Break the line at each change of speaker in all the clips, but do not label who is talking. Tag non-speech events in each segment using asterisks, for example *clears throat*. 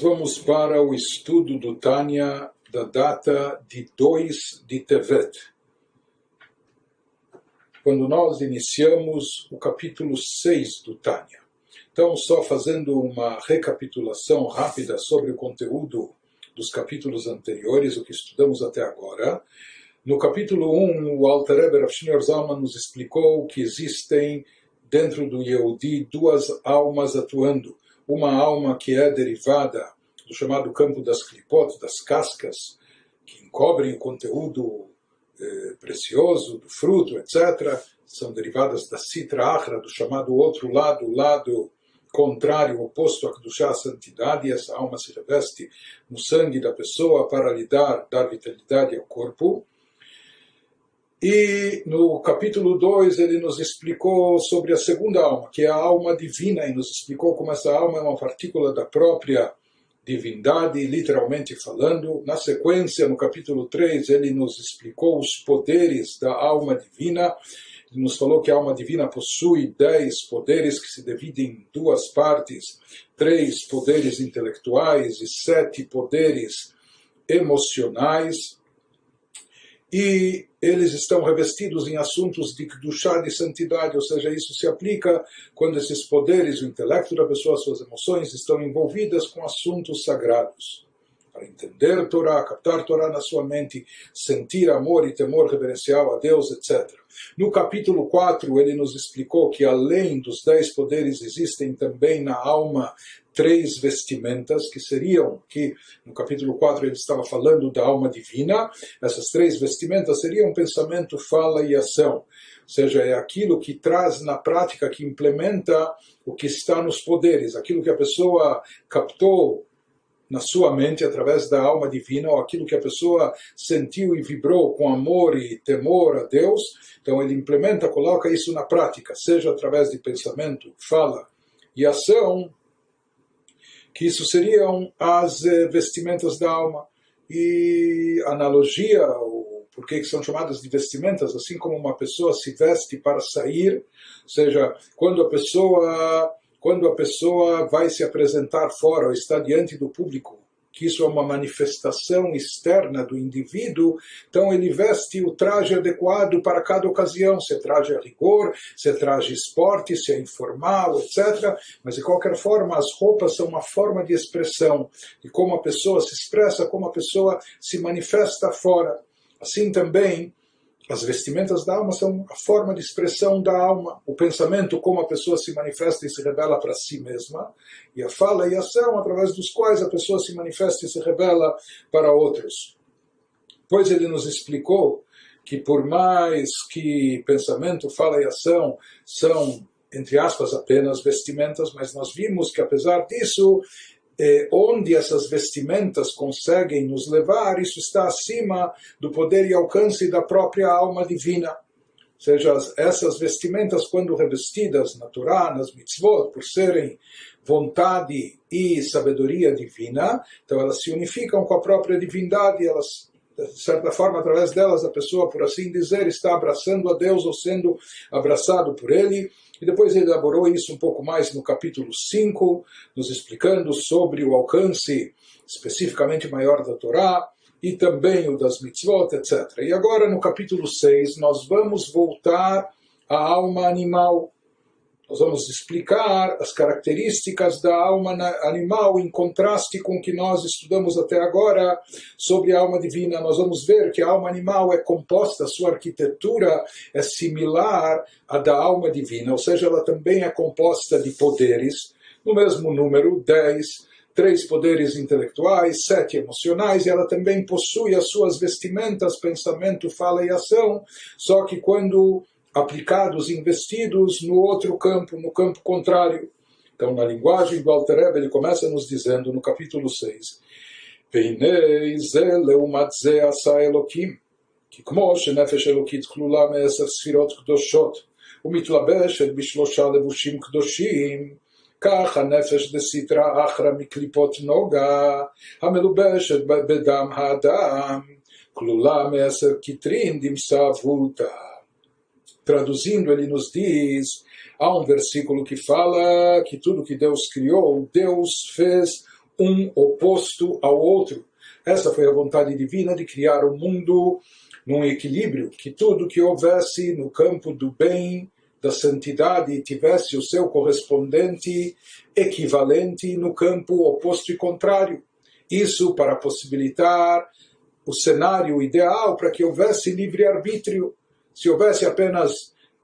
vamos para o estudo do Tânia da data de 2 de Tevet, quando nós iniciamos o capítulo 6 do Tânia. Então, só fazendo uma recapitulação rápida sobre o conteúdo dos capítulos anteriores, o que estudamos até agora. No capítulo 1, o Alter Rebbe Rav Zalman nos explicou que existem dentro do Yehudi duas almas atuando uma alma que é derivada do chamado campo das clipot, das cascas, que encobrem o conteúdo eh, precioso do fruto, etc., são derivadas da citra achra, do chamado outro lado, o lado contrário, oposto à Kedushá, a santidade, e essa alma se reveste no sangue da pessoa para lhe dar, dar vitalidade ao corpo. E no capítulo 2 ele nos explicou sobre a segunda alma, que é a alma divina, e nos explicou como essa alma é uma partícula da própria divindade, literalmente falando. Na sequência, no capítulo 3, ele nos explicou os poderes da alma divina. Ele nos falou que a alma divina possui dez poderes que se dividem em duas partes: três poderes intelectuais e sete poderes emocionais e eles estão revestidos em assuntos de chá de santidade, ou seja, isso se aplica quando esses poderes, o intelecto da pessoa, suas emoções, estão envolvidas com assuntos sagrados. Para entender Torá, captar Torá na sua mente, sentir amor e temor reverencial a Deus, etc. No capítulo 4, ele nos explicou que além dos dez poderes existem também na alma três vestimentas, que seriam, que no capítulo 4 ele estava falando da alma divina, essas três vestimentas seriam pensamento, fala e ação. Ou seja, é aquilo que traz na prática, que implementa o que está nos poderes, aquilo que a pessoa captou na sua mente através da alma divina, ou aquilo que a pessoa sentiu e vibrou com amor e temor a Deus. Então ele implementa, coloca isso na prática, seja através de pensamento, fala e ação, que isso seriam as eh, vestimentas da alma. E analogia, por que são chamadas de vestimentas, assim como uma pessoa se veste para sair, ou seja, quando a pessoa quando a pessoa vai se apresentar fora ou está diante do público, que isso é uma manifestação externa do indivíduo, então ele veste o traje adequado para cada ocasião, se é traje a rigor, se é traje esporte, se é informal, etc. Mas de qualquer forma, as roupas são uma forma de expressão de como a pessoa se expressa, como a pessoa se manifesta fora. Assim também, as vestimentas da alma são a forma de expressão da alma, o pensamento, como a pessoa se manifesta e se revela para si mesma, e a fala e a ação através dos quais a pessoa se manifesta e se revela para outros. Pois ele nos explicou que, por mais que pensamento, fala e ação são, entre aspas, apenas vestimentas, mas nós vimos que, apesar disso, onde essas vestimentas conseguem nos levar, isso está acima do poder e alcance da própria alma divina. Ou seja, essas vestimentas, quando revestidas na Torá, nas mitzvot, por serem vontade e sabedoria divina, então elas se unificam com a própria divindade, elas de certa forma, através delas, a pessoa, por assim dizer, está abraçando a Deus ou sendo abraçado por Ele, e depois ele elaborou isso um pouco mais no capítulo 5, nos explicando sobre o alcance especificamente maior da Torá e também o das mitzvot, etc. E agora, no capítulo 6, nós vamos voltar à alma animal nós vamos explicar as características da alma animal em contraste com o que nós estudamos até agora sobre a alma divina. Nós vamos ver que a alma animal é composta, sua arquitetura é similar à da alma divina, ou seja, ela também é composta de poderes, no mesmo número, 10, três poderes intelectuais, sete emocionais, e ela também possui as suas vestimentas, pensamento, fala e ação, só que quando aplicados, investidos no outro campo, no campo contrário. Então, na linguagem do Alter Rebbe, ele começa nos dizendo, no capítulo 6, והנה זה לעומת זה עשה אלוקים, כי כמו שנפש אלוקית כלולה מעשר ספירות קדושות ומתלבשת בשלושה לבושים קדושים, כך הנפש דסתרא אחרא מקליפות נוגה, המלובשת בדם האדם, כלולה מעשר כתרים דמסבותא traduzindo, ele nos diz, há um versículo que fala que tudo que Deus criou, Deus fez um oposto ao outro. Essa foi a vontade divina de criar o mundo num equilíbrio, que tudo que houvesse no campo do bem, da santidade, tivesse o seu correspondente equivalente no campo oposto e contrário. Isso para possibilitar o cenário ideal para que houvesse livre-arbítrio. Se houvesse apenas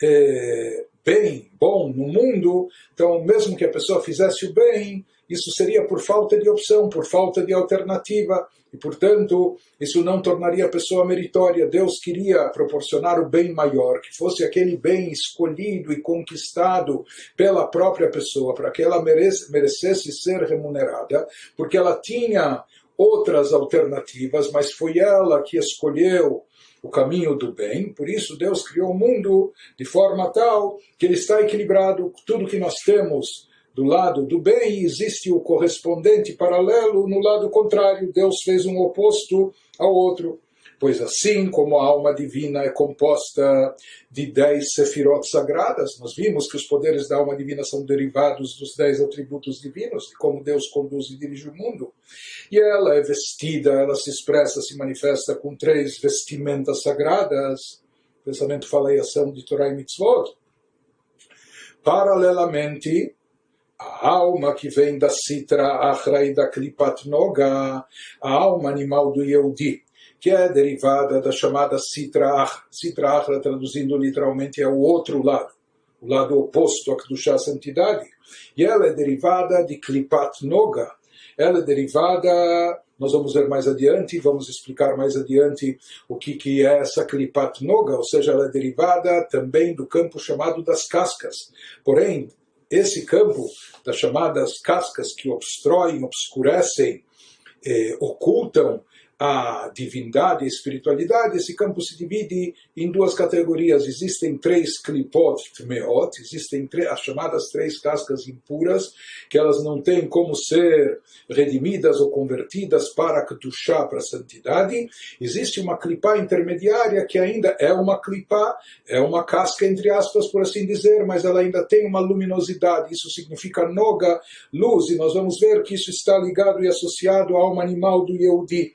é, bem, bom no mundo, então mesmo que a pessoa fizesse o bem, isso seria por falta de opção, por falta de alternativa, e portanto isso não tornaria a pessoa meritória. Deus queria proporcionar o bem maior, que fosse aquele bem escolhido e conquistado pela própria pessoa, para que ela merecesse ser remunerada, porque ela tinha outras alternativas, mas foi ela que escolheu o caminho do bem, por isso Deus criou o mundo de forma tal que ele está equilibrado, tudo que nós temos do lado do bem, existe o correspondente paralelo no lado contrário. Deus fez um oposto ao outro. Pois assim como a alma divina é composta de dez sefirot sagradas, nós vimos que os poderes da alma divina são derivados dos dez atributos divinos, de como Deus conduz e dirige o mundo. E ela é vestida, ela se expressa, se manifesta com três vestimentas sagradas, pensamento, fala e ação de Torah e Mitzvot. Paralelamente, a alma que vem da Sitra Achra e da Klipat Noga, a alma animal do Yehudi, que é derivada da chamada Sitra Achra. Sitra Achra, traduzindo literalmente, é o outro lado, o lado oposto à Kedushá, Santidade. E ela é derivada de Klipat Noga. Ela é derivada, nós vamos ver mais adiante, vamos explicar mais adiante o que, que é essa Klipat Noga, ou seja, ela é derivada também do campo chamado das cascas. Porém, esse campo das chamadas cascas que obstroem, obscurecem, eh, ocultam a divindade e espiritualidade, esse campo se divide em duas categorias. Existem três klipot tmeot, existem as chamadas três cascas impuras, que elas não têm como ser redimidas ou convertidas para Kedushá, para a santidade. Existe uma clipá intermediária que ainda é uma clipá, é uma casca, entre aspas, por assim dizer, mas ela ainda tem uma luminosidade. Isso significa noga, luz, e nós vamos ver que isso está ligado e associado a alma animal do Yehudi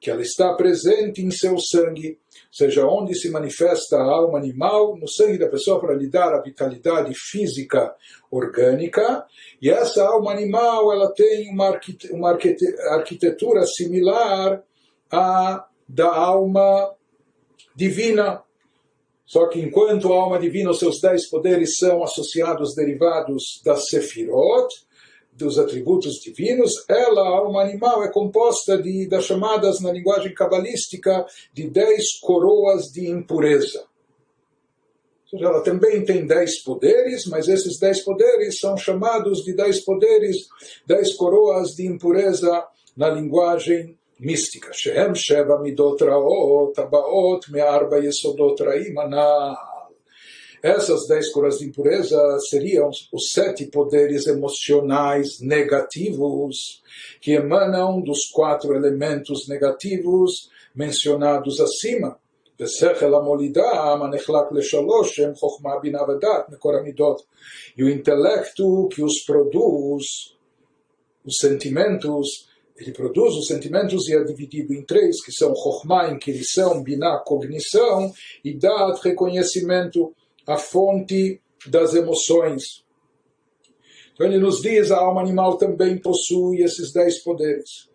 que ela está presente em seu sangue, seja onde se manifesta a alma animal, no sangue da pessoa para lhe dar a vitalidade física orgânica, e essa alma animal ela tem uma, uma arquitetura similar à da alma divina. Só que enquanto a alma divina, os seus dez poderes são associados, derivados da Sefirot, dos atributos divinos, ela, a alma animal, é composta de, das chamadas, na linguagem cabalística, de dez coroas de impureza. Ou seja, ela também tem dez poderes, mas esses dez poderes são chamados de dez poderes, dez coroas de impureza na linguagem mística. Shehem Sheva Midot Raot, Me'arba Yesodot essas dez coroas de impureza seriam os sete poderes emocionais negativos que emanam dos quatro elementos negativos mencionados acima. E o intelecto que os produz, os sentimentos, ele produz os sentimentos e é dividido em três, que são Chokhmah, inquirição, Binah, cognição, e Dat, reconhecimento a fonte das emoções. Então ele nos diz, a alma animal também possui esses dez poderes.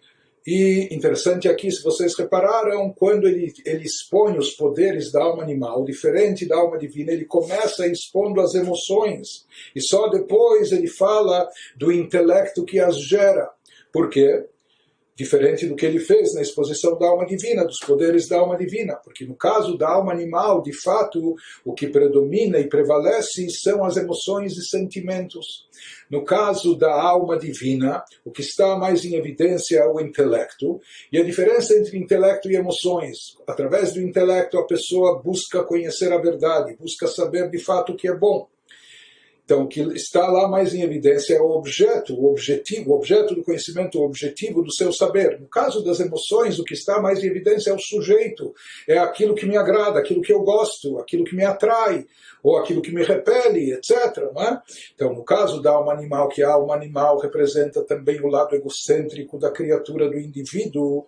E interessante aqui, se vocês repararam, quando ele, ele expõe os poderes da alma animal, diferente da alma divina, ele começa expondo as emoções. E só depois ele fala do intelecto que as gera. Por quê? Diferente do que ele fez na exposição da alma divina, dos poderes da alma divina, porque no caso da alma animal, de fato, o que predomina e prevalece são as emoções e sentimentos. No caso da alma divina, o que está mais em evidência é o intelecto, e a diferença entre intelecto e emoções. Através do intelecto, a pessoa busca conhecer a verdade, busca saber de fato o que é bom. Então, o que está lá mais em evidência é o objeto, o objetivo, o objeto do conhecimento, o objetivo do seu saber. No caso das emoções, o que está mais em evidência é o sujeito, é aquilo que me agrada, aquilo que eu gosto, aquilo que me atrai, ou aquilo que me repele, etc. É? Então, no caso da alma animal, que a alma animal representa também o lado egocêntrico da criatura, do indivíduo,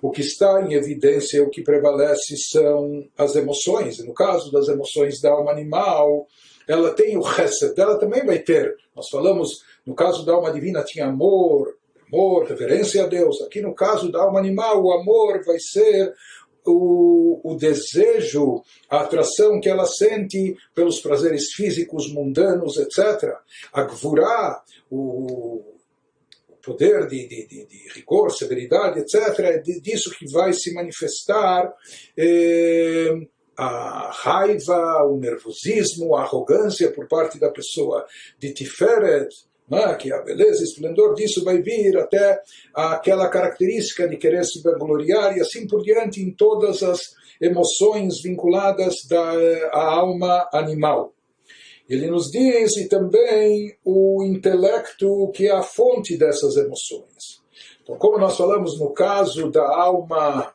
o que está em evidência, o que prevalece são as emoções. No caso das emoções da alma animal, ela tem o chesed, ela também vai ter. Nós falamos, no caso da alma divina tinha amor, amor, reverência a Deus. Aqui no caso da alma animal, o amor vai ser o, o desejo, a atração que ela sente pelos prazeres físicos, mundanos, etc. A gvurá, o poder de, de, de, de, rigor, severidade, etc., é disso que vai se manifestar eh, a raiva, o nervosismo, a arrogância por parte da pessoa de Tiferet, né, que a beleza e esplendor disso vai vir até aquela característica de querer se vangloriar e assim por diante em todas as emoções vinculadas da a alma animal. Ele nos diz e também o intelecto que é a fonte dessas emoções. Então, como nós falamos no caso da alma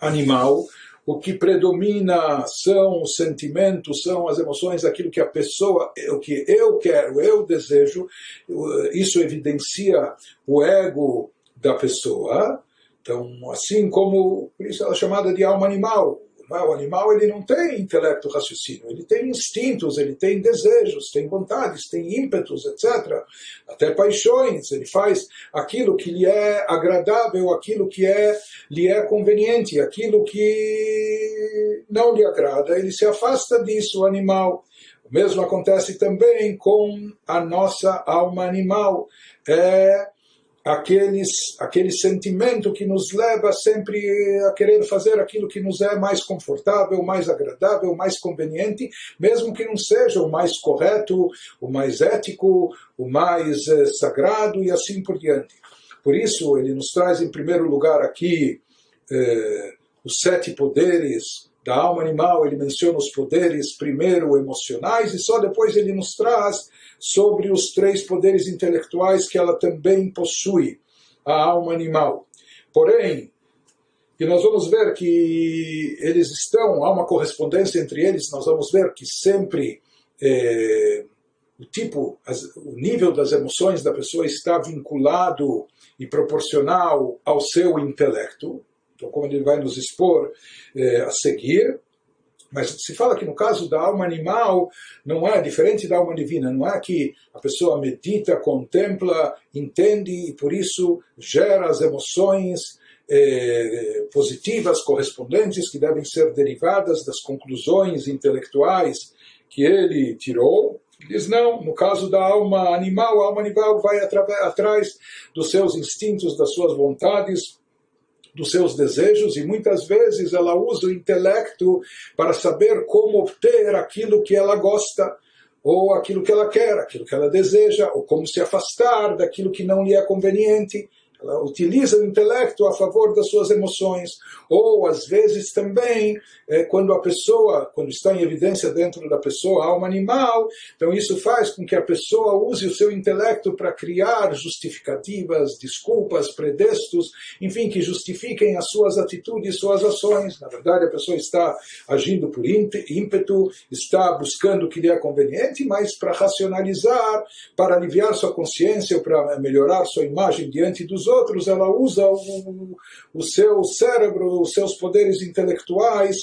animal, o que predomina são os sentimentos, são as emoções, aquilo que a pessoa, o que eu quero, eu desejo, isso evidencia o ego da pessoa. Então, assim como, por isso ela é chamada de alma animal. É? O animal ele não tem intelecto raciocínio, ele tem instintos, ele tem desejos, tem vontades, tem ímpetos, etc. Até paixões, ele faz aquilo que lhe é agradável, aquilo que é, lhe é conveniente, aquilo que não lhe agrada, ele se afasta disso, o animal. O mesmo acontece também com a nossa alma animal. É aqueles, aquele sentimento que nos leva sempre a querer fazer aquilo que nos é mais confortável, mais agradável, mais conveniente, mesmo que não seja o mais correto, o mais ético, o mais eh, sagrado e assim por diante. Por isso, ele nos traz em primeiro lugar aqui eh, os sete poderes da alma animal, ele menciona os poderes primeiro emocionais e só depois ele nos traz sobre os três poderes intelectuais que ela também possui, a alma animal. Porém, e nós vamos ver que eles estão, há uma correspondência entre eles, nós vamos ver que sempre é, o tipo, as, o nível das emoções da pessoa está vinculado e proporcional ao seu intelecto, então, como ele vai nos expor é, a seguir. Mas se fala que no caso da alma animal não é diferente da alma divina, não é que a pessoa medita, contempla, entende e por isso gera as emoções eh, positivas correspondentes que devem ser derivadas das conclusões intelectuais que ele tirou. Diz não, no caso da alma animal, a alma animal vai atrás dos seus instintos, das suas vontades, dos seus desejos e muitas vezes ela usa o intelecto para saber como obter aquilo que ela gosta ou aquilo que ela quer, aquilo que ela deseja, ou como se afastar daquilo que não lhe é conveniente. Ela utiliza o intelecto a favor das suas emoções. Ou, às vezes, também, é, quando a pessoa, quando está em evidência dentro da pessoa, a alma animal, então isso faz com que a pessoa use o seu intelecto para criar justificativas, desculpas, pretextos, enfim, que justifiquem as suas atitudes, suas ações. Na verdade, a pessoa está agindo por ímpeto, está buscando o que lhe é conveniente, mas para racionalizar, para aliviar sua consciência, para melhorar sua imagem diante dos os outros, ela usa o, o seu cérebro, os seus poderes intelectuais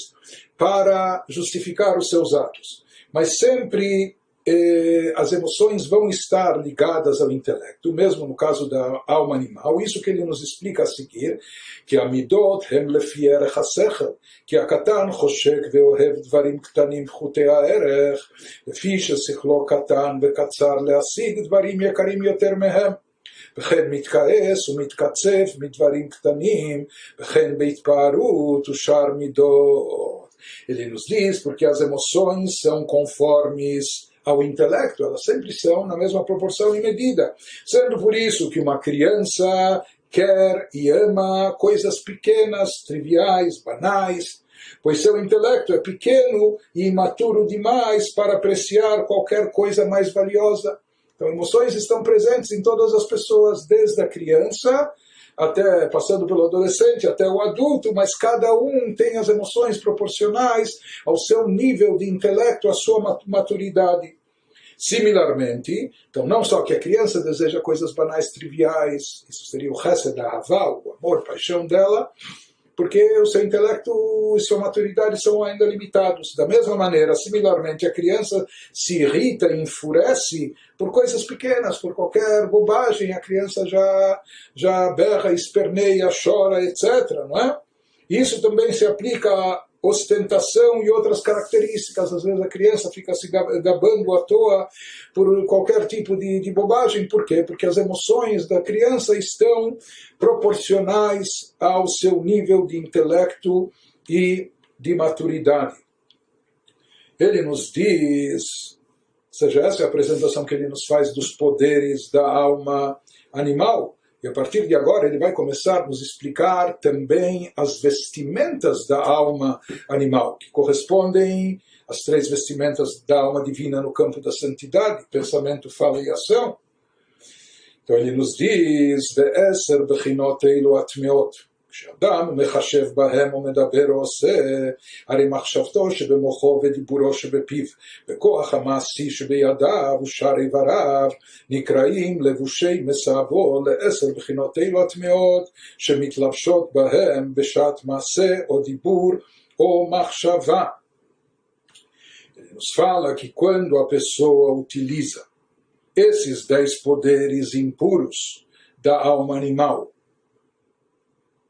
para justificar os seus atos. Mas sempre eh, as emoções vão estar ligadas ao intelecto, mesmo no caso da alma animal. Isso que ele nos explica a seguir, que a midot hem lefiere erech que a katan choshek veohev dvarim ktanim chutei ha'erech, lefi shesichlo katan vekatzar leasig dvarim yakarim yoter mehem. וכן מתכעס ומתקצף מדברים קטנים, וכן בהתפארות ושאר מידות. Ele nos diz porque as emoções são conformes ao intelecto, elas sempre são na mesma proporção e medida. Sendo por isso que uma criança quer e ama coisas pequenas, triviais, banais, pois seu intelecto é pequeno e imaturo demais para apreciar qualquer coisa mais valiosa. Então, emoções estão presentes em todas as pessoas, desde a criança até passando pelo adolescente, até o adulto, mas cada um tem as emoções proporcionais ao seu nível de intelecto, à sua maturidade. Similarmente, então não só que a criança deseja coisas banais, triviais, isso seria o resto da aval, o amor, paixão dela, porque o seu intelecto e sua maturidade são ainda limitados. Da mesma maneira, similarmente, a criança se irrita e enfurece por coisas pequenas, por qualquer bobagem, a criança já, já berra, esperneia, chora, etc. Não é? Isso também se aplica ostentação e outras características. Às vezes a criança fica se gabando à toa por qualquer tipo de, de bobagem. Por quê? Porque as emoções da criança estão proporcionais ao seu nível de intelecto e de maturidade. Ele nos diz, ou seja, essa é a apresentação que ele nos faz dos poderes da alma animal. E a partir de agora ele vai começar a nos explicar também as vestimentas da alma animal, que correspondem às três vestimentas da alma divina no campo da santidade, pensamento, fala e ação. Então ele nos diz, Ve'eser bechinot eilu atmeot, כשאדם מחשב בהם ומדבר או עושה, הרי מחשבתו שבמוחו ודיבורו שבפיו, וכוח המעשי שבידיו ושאר איבריו, נקראים לבושי מסעבו לעשר בחינות אלו הטמעות, שמתלבשות בהם בשעת מעשה או דיבור ou מחשבה. Ele nos fala que quando a pessoa utiliza esses dez poderes impuros da alma animal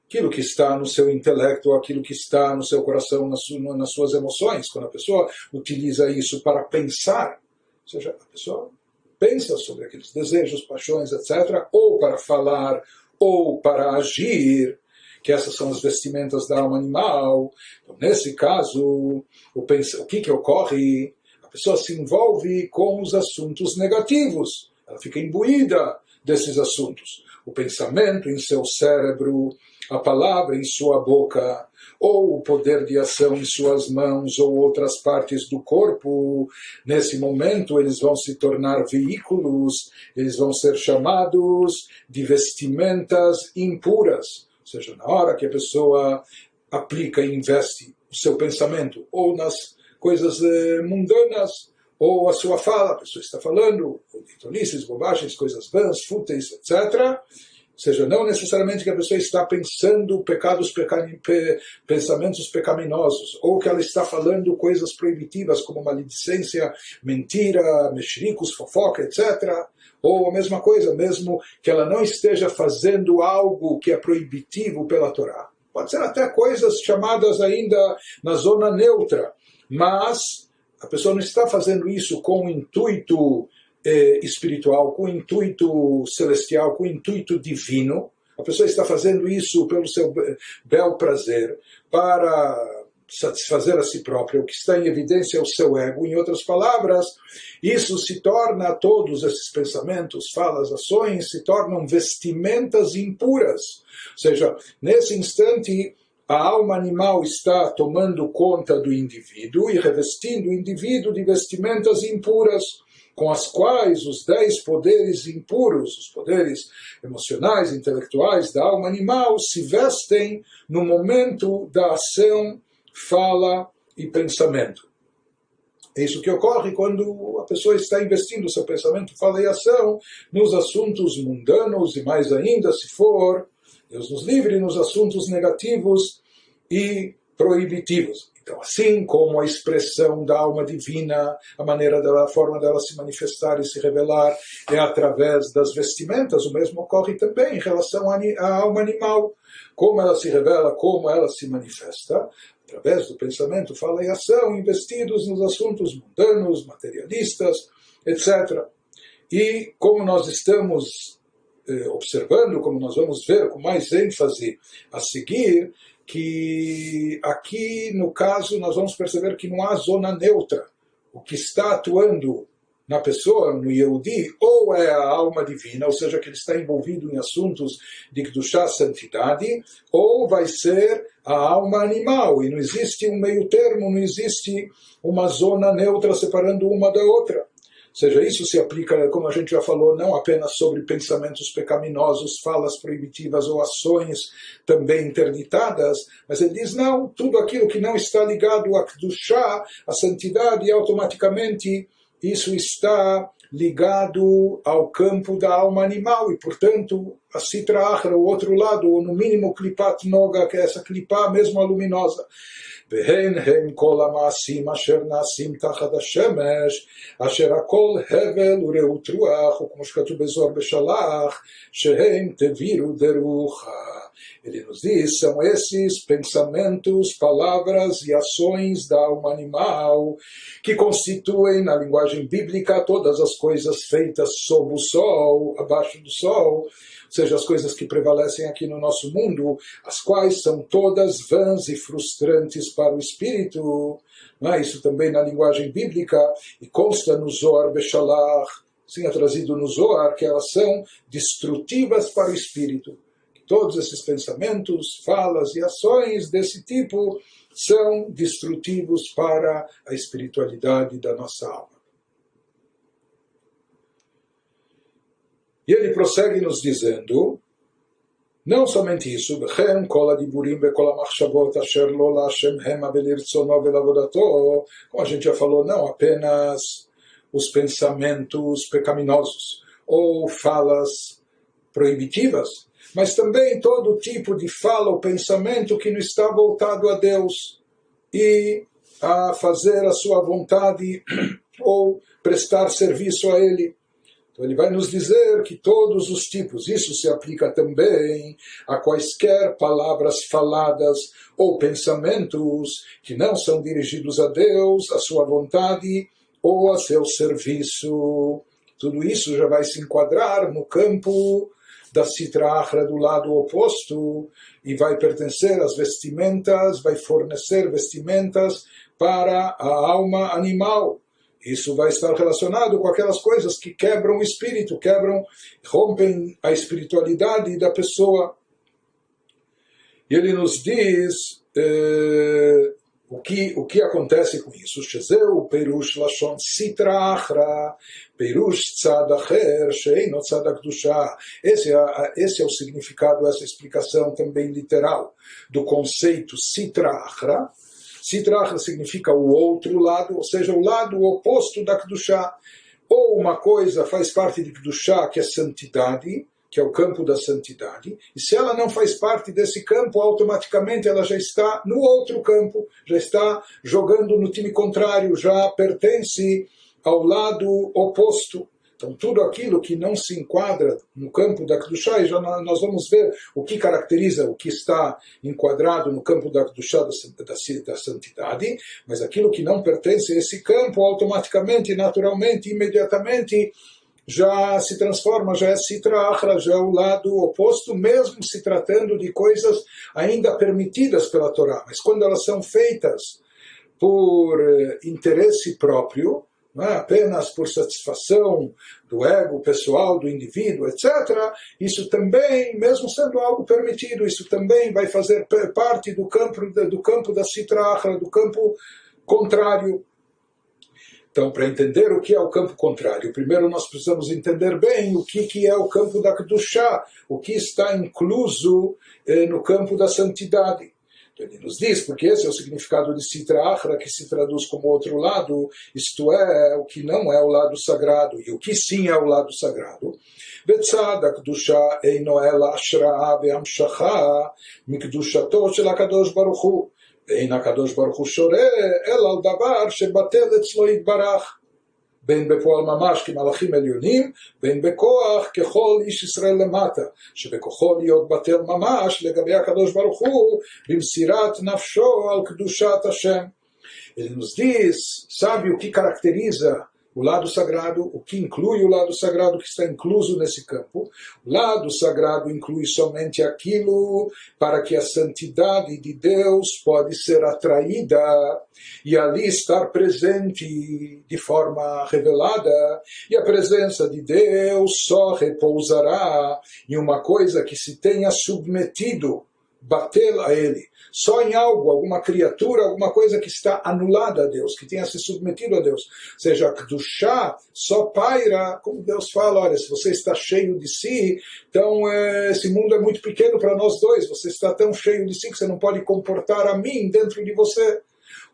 aquilo que está no seu intelecto, aquilo que está no seu coração, nas, suas emoções. Quando a pessoa utiliza isso para pensar, ou seja, a pessoa pensa sobre aqueles desejos, paixões, etc., ou para falar, ou para agir, que essas são as vestimentas da alma animal. Então, nesse caso, o, pensa, o que, que ocorre? A pessoa se envolve com os assuntos negativos, ela fica imbuída desses assuntos. O pensamento em seu cérebro, a palavra em sua boca, ou o poder de ação em suas mãos ou outras partes do corpo, nesse momento eles vão se tornar veículos, eles vão ser chamados de vestimentas impuras. Ou seja, na hora que a pessoa aplica e investe o seu pensamento ou nas coisas eh, mundanas, ou a sua fala, a pessoa está falando, tolices, bobagens, coisas vãs, fúteis, etc., ou seja, não necessariamente que a pessoa está pensando pecados, peca... pensamentos pecaminosos, ou que ela está falando coisas proibitivas como maledicência, mentira, mexericos, fofoca, etc. Ou a mesma coisa, mesmo que ela não esteja fazendo algo que é proibitivo pela Torá. Pode ser até coisas chamadas ainda na zona neutra, mas a pessoa não está fazendo isso com o intuito eh, espiritual, com intuito celestial, com intuito divino. A pessoa está fazendo isso pelo seu bel prazer, para satisfazer a si própria, o que está em evidência é o seu ego. Em outras palavras, isso se torna, todos esses pensamentos, falas, ações, se tornam vestimentas impuras. Ou seja, nesse instante, a alma animal está tomando conta do indivíduo e revestindo o indivíduo de vestimentas impuras com as quais os dez poderes impuros, os poderes emocionais, intelectuais da alma animal, se vestem no momento da ação, fala e pensamento. É isso que ocorre quando a pessoa está investindo seu pensamento, fala e ação nos assuntos mundanos e mais ainda, se for, Deus nos livre, nos assuntos negativos e proibitivos. Então, assim como a expressão da alma divina, a maneira dela, a forma dela se manifestar e se revelar é através das vestimentas, o mesmo ocorre também em relação à alma animal. Como ela se revela, como ela se manifesta, através do pensamento, fala e ação, investidos nos assuntos mundanos, materialistas, etc. E como nós estamos eh, observando, como nós vamos ver com mais ênfase a seguir, que aqui, no caso, nós vamos perceber que não há zona neutra. O que está atuando na pessoa, no Yehudi, ou é a alma divina, ou seja, que ele está envolvido em assuntos de Kedushá, santidade, ou vai ser a alma animal, e não existe um meio termo, não existe uma zona neutra separando uma da outra. Ou seja, isso se aplica, como a gente já falou, não apenas sobre pensamentos pecaminosos, falas proibitivas ou ações também interditadas, mas ele diz, não, tudo aquilo que não está ligado a chá, a santidade, automaticamente isso está ligado ao campo da alma animal e, portanto, a Sitra Achra, o outro lado, ou no mínimo Klipat Noga, que é essa Klipá mesmo a luminosa. והן הם כל המעשים אשר נעשים תחת השמש, אשר הכל הבל ורעות רוח, וכמו שכתוב בזוהר בשלח, שהם תבירו דרוחה. Ele nos diz, são esses pensamentos, palavras e ações da alma animal que constituem, na linguagem bíblica, todas as coisas feitas sob o sol, abaixo do sol, ou seja, as coisas que prevalecem aqui no nosso mundo, as quais são todas vãs e frustrantes para o espírito. É? Isso também na linguagem bíblica, e consta no Zohar Beshalach, sim, é trazido no Zohar, que elas são destrutivas para o espírito todos esses pensamentos, falas e ações desse tipo são destrutivos para a espiritualidade da nossa alma. E ele prossegue nos dizendo, não somente isso, como a gente já falou, não apenas os pensamentos pecaminosos ou falas proibitivas, mas também todo tipo de fala ou pensamento que não está voltado a Deus e a fazer a sua vontade *clears throat* ou prestar serviço a Ele. Então ele vai nos dizer que todos os tipos, isso se aplica também a quaisquer palavras faladas ou pensamentos que não são dirigidos a Deus, a sua vontade ou a seu serviço. Tudo isso já vai se enquadrar no campo da Sitra Achra do lado oposto e vai pertencer às vestimentas, vai fornecer vestimentas para a alma animal. Isso vai estar relacionado com aquelas coisas que quebram o espírito, quebram, rompem a espiritualidade da pessoa. E ele nos diz eh, o que, o que acontece com isso? Shezeu perush lashon sitra perush tzad acher, sheino tzad akdusha. Esse é, esse é o significado, essa explicação também literal do conceito sitra achra. Sitra significa o outro lado, ou seja, o lado oposto da kdusha. Ou uma coisa faz parte de kdusha, que é santidade, que é o campo da santidade, e se ela não faz parte desse campo, automaticamente ela já está no outro campo, já está jogando no time contrário, já pertence ao lado oposto. Então, tudo aquilo que não se enquadra no campo da Kedushá, já nós vamos ver o que caracteriza o que está enquadrado no campo da Kedushá, da, da, da santidade, mas aquilo que não pertence a esse campo, automaticamente, naturalmente, imediatamente, já se transforma, já é citra achra, já é o lado oposto, mesmo se tratando de coisas ainda permitidas pela Torá. Mas quando elas são feitas por eh, interesse próprio, é? apenas por satisfação do ego pessoal, do indivíduo, etc., isso também, mesmo sendo algo permitido, isso também vai fazer parte do campo, do campo da citra do campo contrário então, para entender o que é o campo contrário, primeiro nós precisamos entender bem o que, que é o campo da Kedushá, o que está incluso eh, no campo da santidade. Então, ele nos diz, porque esse é o significado de Sitra Achra, que se traduz como outro lado, isto é, o que não é o lado sagrado, e o que sim é o lado sagrado. בצד הקדושה אינו אלא השראה והמשכה מקדושתו של הקדוש ברוך הוא. ואין הקדוש ברוך הוא שורה אלא על דבר שבטל אצלו יתברך בין בפועל ממש כמלאכים עליונים, בין בכוח ככל איש ישראל למטה, שבכוחו להיות בטל ממש לגבי הקדוש ברוך הוא במסירת נפשו על קדושת השם. Ele nos diz, sabe o que caracteriza o lado sagrado, o que inclui o lado sagrado que está incluso nesse campo. O lado sagrado inclui somente aquilo para que a santidade de Deus pode ser atraída e ali estar presente de forma revelada. E a presença de Deus só repousará em uma coisa que se tenha submetido bater a ele. Só em algo, alguma criatura, alguma coisa que está anulada a Deus, que tenha se submetido a Deus. Ou seja, do chá só paira, como Deus fala, olha, se você está cheio de si, então é, esse mundo é muito pequeno para nós dois, você está tão cheio de si que você não pode comportar a mim dentro de você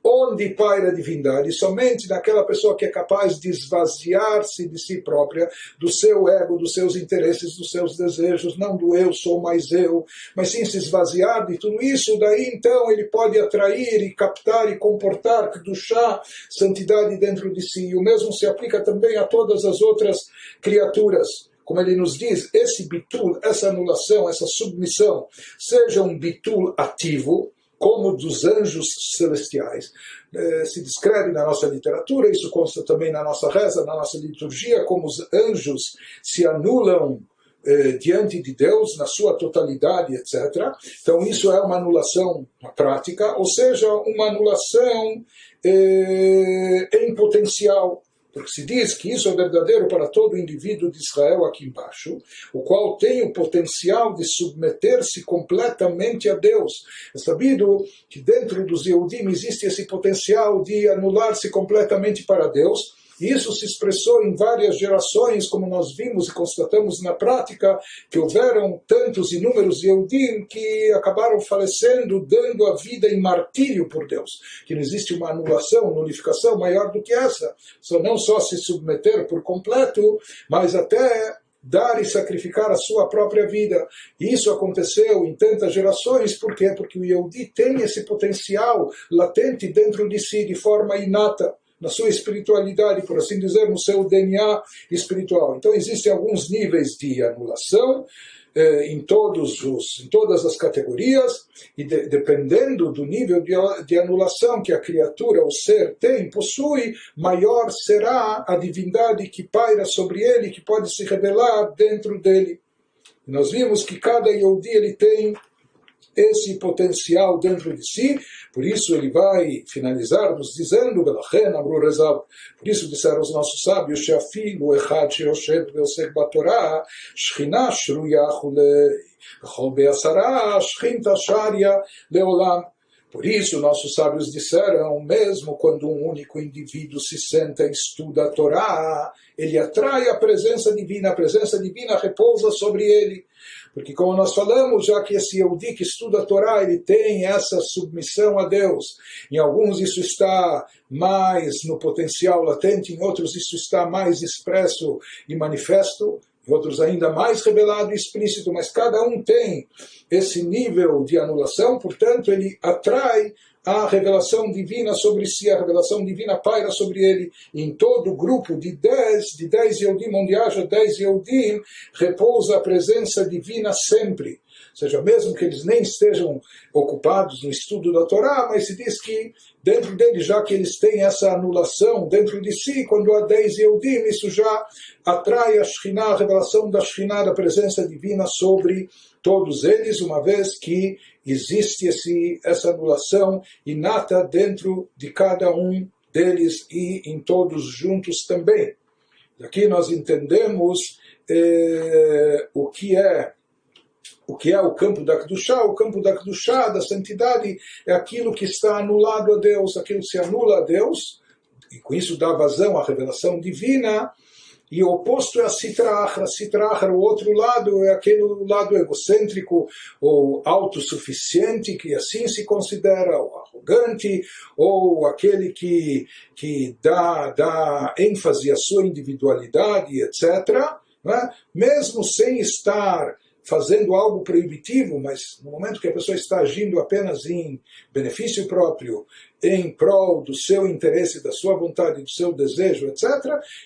onde paira a divindade, somente naquela pessoa que é capaz de esvaziar-se de si própria, do seu ego, dos seus interesses, dos seus desejos, não do eu sou mais eu, mas sim se esvaziar de tudo isso, daí então ele pode atrair e captar e comportar do chá santidade dentro de si. E o mesmo se aplica também a todas as outras criaturas. Como ele nos diz, esse bitul, essa anulação, essa submissão, seja um bitul ativo, como dos anjos celestiais. Eh, se descreve na nossa literatura, isso consta também na nossa reza, na nossa liturgia, como os anjos se anulam eh, diante de Deus na sua totalidade, etc. Então, isso é uma anulação prática, ou seja, uma anulação eh, em potencial porque se diz que isso é verdadeiro para todo indivíduo de Israel aqui embaixo, o qual tem o potencial de submeter-se completamente a Deus. É sabido que dentro dos Yehudim existe esse potencial de anular-se completamente para Deus, isso se expressou em várias gerações, como nós vimos e constatamos na prática, que houveram tantos inúmeros Yehudim que acabaram falecendo, dando a vida em martírio por Deus. Que não existe uma anulação, nulificação maior do que essa. Só não só se submeter por completo, mas até dar e sacrificar a sua própria vida. E isso aconteceu em tantas gerações, por quê? Porque o Yehudi tem esse potencial latente dentro de si de forma inata na sua espiritualidade, por assim dizer, no seu DNA espiritual. Então existem alguns níveis de anulação eh, em todos os, em todas as categorias e de, dependendo do nível de, de anulação que a criatura, o ser tem, possui, maior será a divindade que paira sobre ele, que pode se revelar dentro dele. nós vimos que cada Yehudi ele tem esse potencial dentro de si. Por isso ele vai finalizar nos dizendo, por isso disseram os nossos sábios, Shafilu Leolam. Por isso, nossos sábios disseram: mesmo quando um único indivíduo se senta e estuda a Torá, ele atrai a presença divina, a presença divina repousa sobre ele. Porque, como nós falamos, já que esse Yehudi que estuda a Torá, ele tem essa submissão a Deus. Em alguns isso está mais no potencial latente, em outros isso está mais expresso e manifesto, em outros ainda mais revelado e explícito, mas cada um tem esse nível de anulação, portanto, ele atrai a revelação divina sobre si, a revelação divina paira sobre ele. Em todo o grupo de dez, de dez Yehudim, onde haja dez Yehudim, repousa a presença divina sempre. Ou seja, mesmo que eles nem estejam ocupados no estudo da Torá, mas se diz que dentro deles, já que eles têm essa anulação dentro de si, quando há dez Yehudim, isso já atrai a Shekhinah, a revelação da Shekhinah, da presença divina sobre todos eles, uma vez que existe esse, essa anulação inata dentro de cada um deles e em todos juntos também. Aqui nós entendemos eh, o que é o que é o campo da Kedushá, o campo da Kedushá, da santidade, é aquilo que está anulado a Deus, aquilo que se anula a Deus, e com isso dá vazão à revelação divina, e o oposto é a Sitrahra. Sitrahra, o outro lado, é aquele lado egocêntrico ou autossuficiente, que assim se considera, ou arrogante, ou aquele que, que dá, dá ênfase à sua individualidade, etc. Né? Mesmo sem estar fazendo algo proibitivo, mas no momento que a pessoa está agindo apenas em benefício próprio, em prol do seu interesse, da sua vontade, do seu desejo, etc.,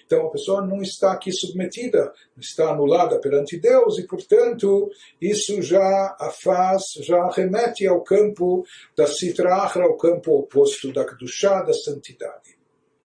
então a pessoa não está aqui submetida, está anulada perante Deus e, portanto, isso já a faz, já remete ao campo da Sitra ao campo oposto da Kedushá, da santidade.